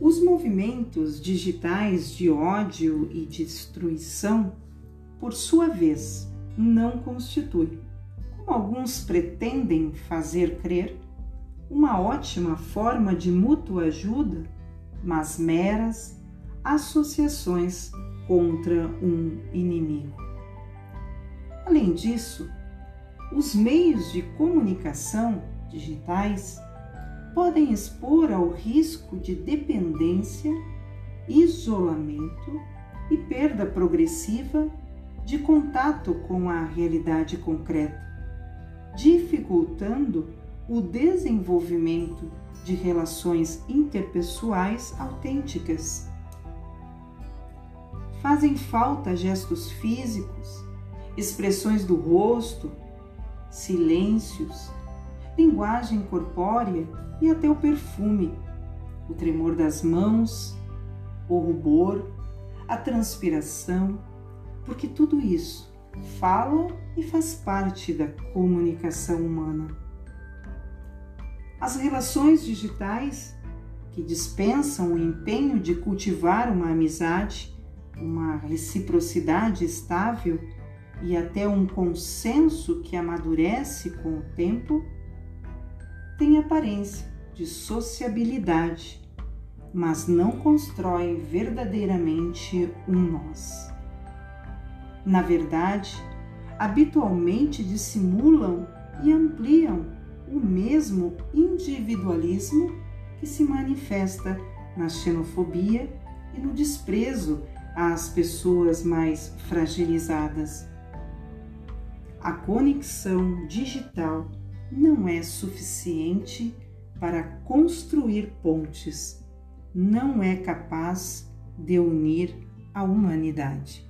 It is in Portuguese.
Os movimentos digitais de ódio e destruição, por sua vez, não constituem, como alguns pretendem fazer crer, uma ótima forma de mútua ajuda, mas meras associações contra um inimigo. Além disso, os meios de comunicação digitais podem expor ao risco de dependência, isolamento e perda progressiva de contato com a realidade concreta, dificultando o desenvolvimento de relações interpessoais autênticas. Fazem falta gestos físicos, expressões do rosto, silêncios, linguagem corpórea e até o perfume, o tremor das mãos, o rubor, a transpiração, porque tudo isso fala e faz parte da comunicação humana. As relações digitais, que dispensam o empenho de cultivar uma amizade, uma reciprocidade estável e até um consenso que amadurece com o tempo, tem aparência de sociabilidade, mas não constrói verdadeiramente um nós. Na verdade, habitualmente dissimulam e ampliam o mesmo individualismo que se manifesta na xenofobia e no desprezo às pessoas mais fragilizadas. A conexão digital não é suficiente para construir pontes, não é capaz de unir a humanidade.